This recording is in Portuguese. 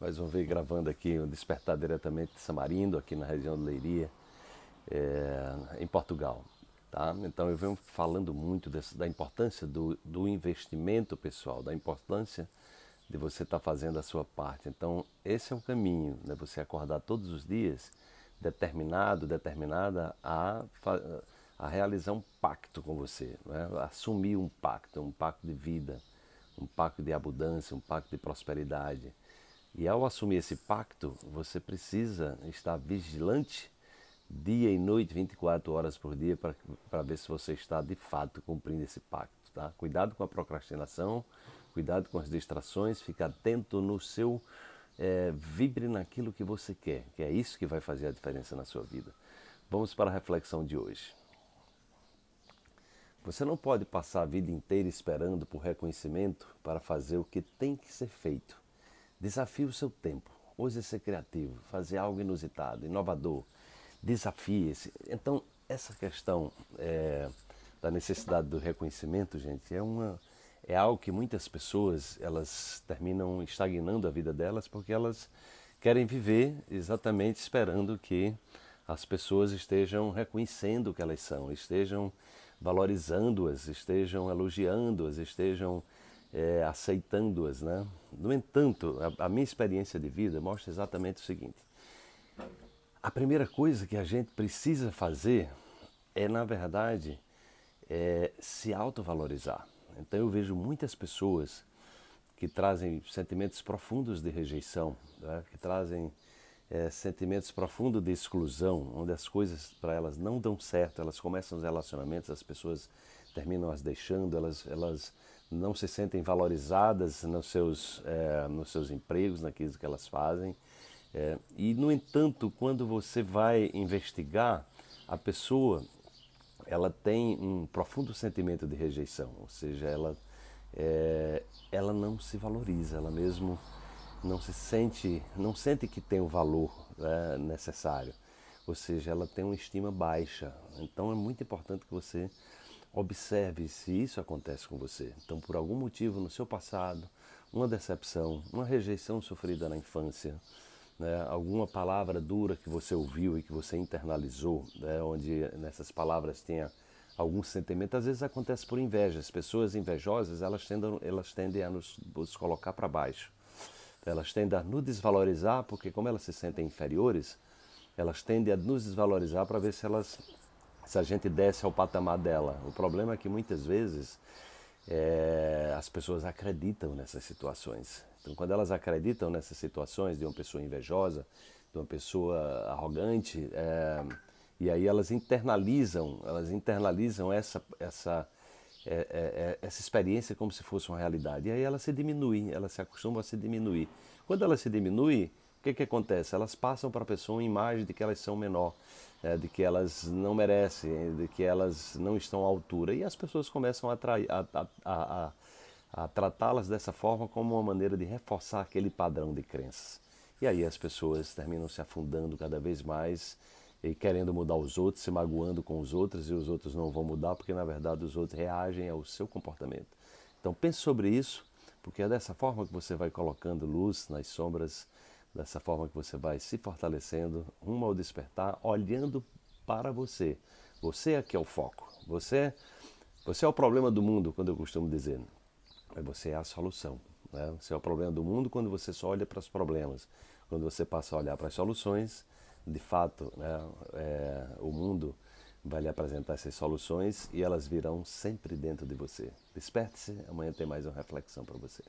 mais uma vez gravando aqui o Despertar diretamente de Samarindo, aqui na região de Leiria, é, em Portugal. Tá? Então eu venho falando muito dessa, da importância do, do investimento pessoal, da importância de você estar tá fazendo a sua parte. Então esse é o caminho, né? você acordar todos os dias determinado, determinada a, a realizar um pacto com você, né? assumir um pacto, um pacto de vida, um pacto de abundância, um pacto de prosperidade. E ao assumir esse pacto, você precisa estar vigilante dia e noite, 24 horas por dia, para ver se você está de fato cumprindo esse pacto. Tá? Cuidado com a procrastinação, cuidado com as distrações, fique atento no seu. É, vibre naquilo que você quer, que é isso que vai fazer a diferença na sua vida. Vamos para a reflexão de hoje. Você não pode passar a vida inteira esperando por reconhecimento para fazer o que tem que ser feito. Desafie o seu tempo. Ouse ser criativo, fazer algo inusitado, inovador. Desafie-se. Então, essa questão é, da necessidade do reconhecimento, gente, é uma é algo que muitas pessoas elas terminam estagnando a vida delas porque elas querem viver exatamente esperando que as pessoas estejam reconhecendo o que elas são, estejam valorizando-as, estejam elogiando-as, estejam é, aceitando-as. Né? No entanto, a, a minha experiência de vida mostra exatamente o seguinte: a primeira coisa que a gente precisa fazer é, na verdade, é, se autovalorizar. Então eu vejo muitas pessoas que trazem sentimentos profundos de rejeição, né? que trazem é, sentimentos profundos de exclusão, onde as coisas para elas não dão certo, elas começam os relacionamentos, as pessoas terminam as deixando, elas, elas não se sentem valorizadas nos seus, é, nos seus empregos, naquilo que elas fazem. É, e, no entanto, quando você vai investigar, a pessoa ela tem um profundo sentimento de rejeição, ou seja, ela, é, ela não se valoriza, ela mesmo não se sente, não sente que tem o valor né, necessário, ou seja, ela tem uma estima baixa. Então é muito importante que você Observe se isso acontece com você. Então, por algum motivo no seu passado, uma decepção, uma rejeição sofrida na infância, né, alguma palavra dura que você ouviu e que você internalizou, né, onde nessas palavras tenha algum sentimento, às vezes acontece por inveja. As pessoas invejosas, elas tendem, elas tendem a nos, nos colocar para baixo. Elas tendem a nos desvalorizar, porque como elas se sentem inferiores, elas tendem a nos desvalorizar para ver se elas se a gente desce ao patamar dela. O problema é que muitas vezes é, as pessoas acreditam nessas situações. Então, quando elas acreditam nessas situações de uma pessoa invejosa, de uma pessoa arrogante, é, e aí elas internalizam, elas internalizam essa essa é, é, essa experiência como se fosse uma realidade. E aí ela se diminui, ela se acostuma a se diminuir. Quando ela se diminui, o que, que acontece? Elas passam para a pessoa uma imagem de que elas são menor, é, de que elas não merecem, de que elas não estão à altura. E as pessoas começam a, a, a, a tratá-las dessa forma como uma maneira de reforçar aquele padrão de crenças. E aí as pessoas terminam se afundando cada vez mais e querendo mudar os outros, se magoando com os outros e os outros não vão mudar porque na verdade os outros reagem ao seu comportamento. Então pense sobre isso, porque é dessa forma que você vai colocando luz nas sombras Dessa forma que você vai se fortalecendo rumo ao despertar, olhando para você. Você é que é o foco. Você, você é o problema do mundo, quando eu costumo dizer. Mas você é a solução. Né? Você é o problema do mundo quando você só olha para os problemas. Quando você passa a olhar para as soluções, de fato, né, é, o mundo vai lhe apresentar essas soluções e elas virão sempre dentro de você. Desperte-se, amanhã tem mais uma reflexão para você.